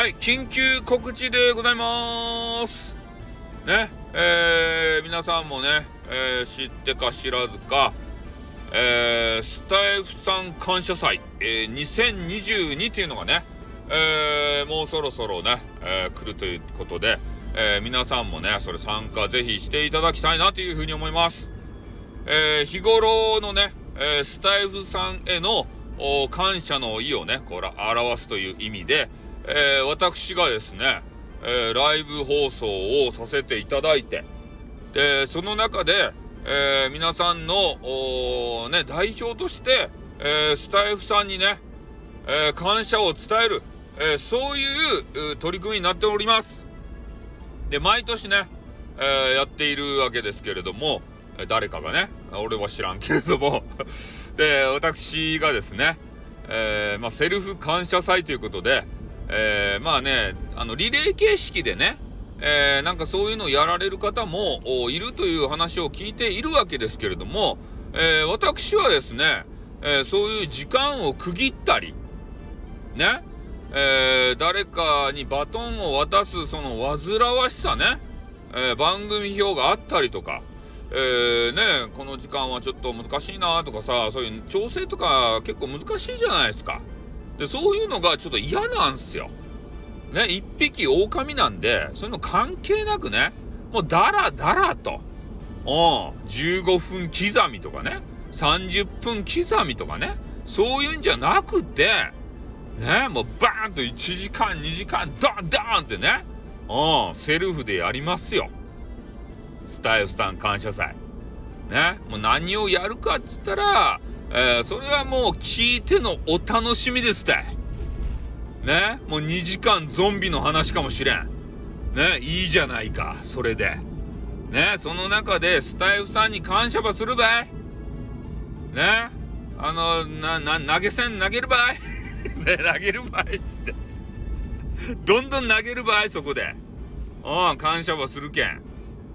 はい、緊急告知でございます。ね、えー、皆さんもね、えー知ってか知らずか、えースタイフさん感謝祭、えー2022っていうのがね、えーもうそろそろね、えー来るということで、えー皆さんもね、それ参加ぜひしていただきたいなというふうに思います。えー日頃のね、えースタイフさんへの感謝の意をね、これ表すという意味で、えー私がですね、えーライブ放送をさせていただいて、で、その中で、えー皆さんの、ね、代表として、えースタイフさんにね、えー感謝を伝える、えーそういうう取り組みになっております。で、毎年ね、えーやっているわけですけれども、誰かがね、俺は知らんけれども、で、私がですね、えーまあ、セルフ感謝祭ということで、えーまあね、あの、リレー形式でね、えーなんかそういうのをやられる方もいるという話を聞いているわけですけれども、えー私はですね、えーそういう時間を区切ったり、ね、えー誰かにバトンを渡すその煩わしさね、えー番組表があったりとか、えーね、この時間はちょっと難しいなとかさ、そういう調整とか結構難しいじゃないですか。で、そういうのがちょっと嫌なんすよ。ね、一匹狼なんで、そういうの関係なくね、もうダラダラと、うん、15分刻みとかね、30分刻みとかね、そういうんじゃなくて、ね、もうバーンと1時間、2時間、ドンドンってね、うん、セルフでやりますよ。スタイフさん感謝祭。ね、もう何をやるかっつったら、えーそれはもう聞いてのお楽しみですって。ね、もう2時間ゾンビの話かもしれん。ね、いいじゃないか、それで。ね、その中でスタイフさんに感謝ばするばい。ね、あの、な、な、投げ銭投げるばい。ね、投げるばいって。どんどん投げるばい、そこで。うん、感謝ばするけん。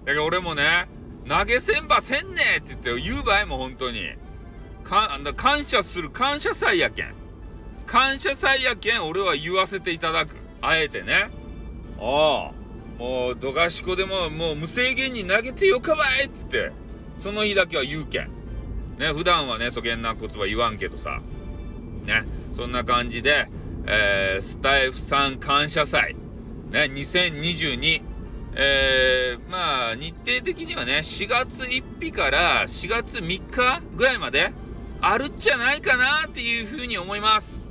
だから俺もね、投げ銭ばせんねって言って言うばいもう本当に。か、感謝する感謝祭やけん。感謝祭やけん俺は言わせていただく。あえてね。ああ。もう、どがしこでも、もう無制限に投げてよかばいっつって、その日だけは言うけん。ね、普段はね、そげんなことは言わんけどさ。ね、そんな感じで、えー、スタイフさん感謝祭、ね、2022、えー、まあ、日程的にはね、4月1日から4月3日ぐらいまであるっちゃないかなっていうふうに思います。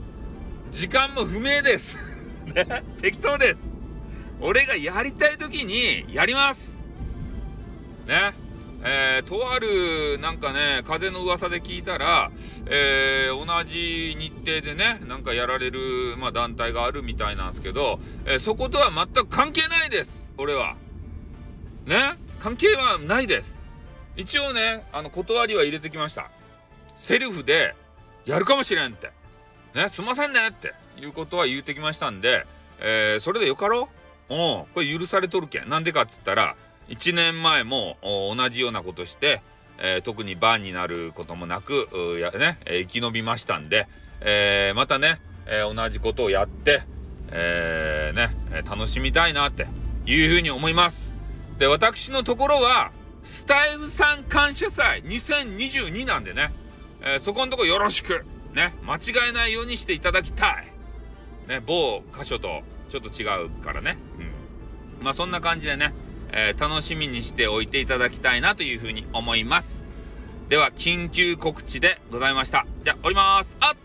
時間も不明です。ね、適当です。俺がやりたい時にやります。ね。えー、とある、なんかね、風の噂で聞いたら、えー、同じ日程でね、なんかやられる、まあ、団体があるみたいなんですけど、えーそことは全く関係ないです。俺は。ね関係はないです。一応ね、あの、断りは入れてきました。セルフで、やるかもしれんって。ね、すいませんねっていうことは言うてきましたんで、えーそれでよかろううん、これ許されとるけん。なんでかっつったら、1年前も同じようなことして、えー特にバンになることもなく、やね、生き延びましたんで、えーまたね、えー同じことをやって、えーね、楽しみたいなっていうふうに思います。で、私のところは、スタイフさん感謝祭2022なんでね、えーそこんとこよろしく、ね、間違えないようにしていただきたい。ね、某箇所とちょっと違うからね。うん。まあそんな感じでね、えー楽しみにしておいていただきたいなというふうに思います。では、緊急告知でございました。じゃあ、降ります。あっ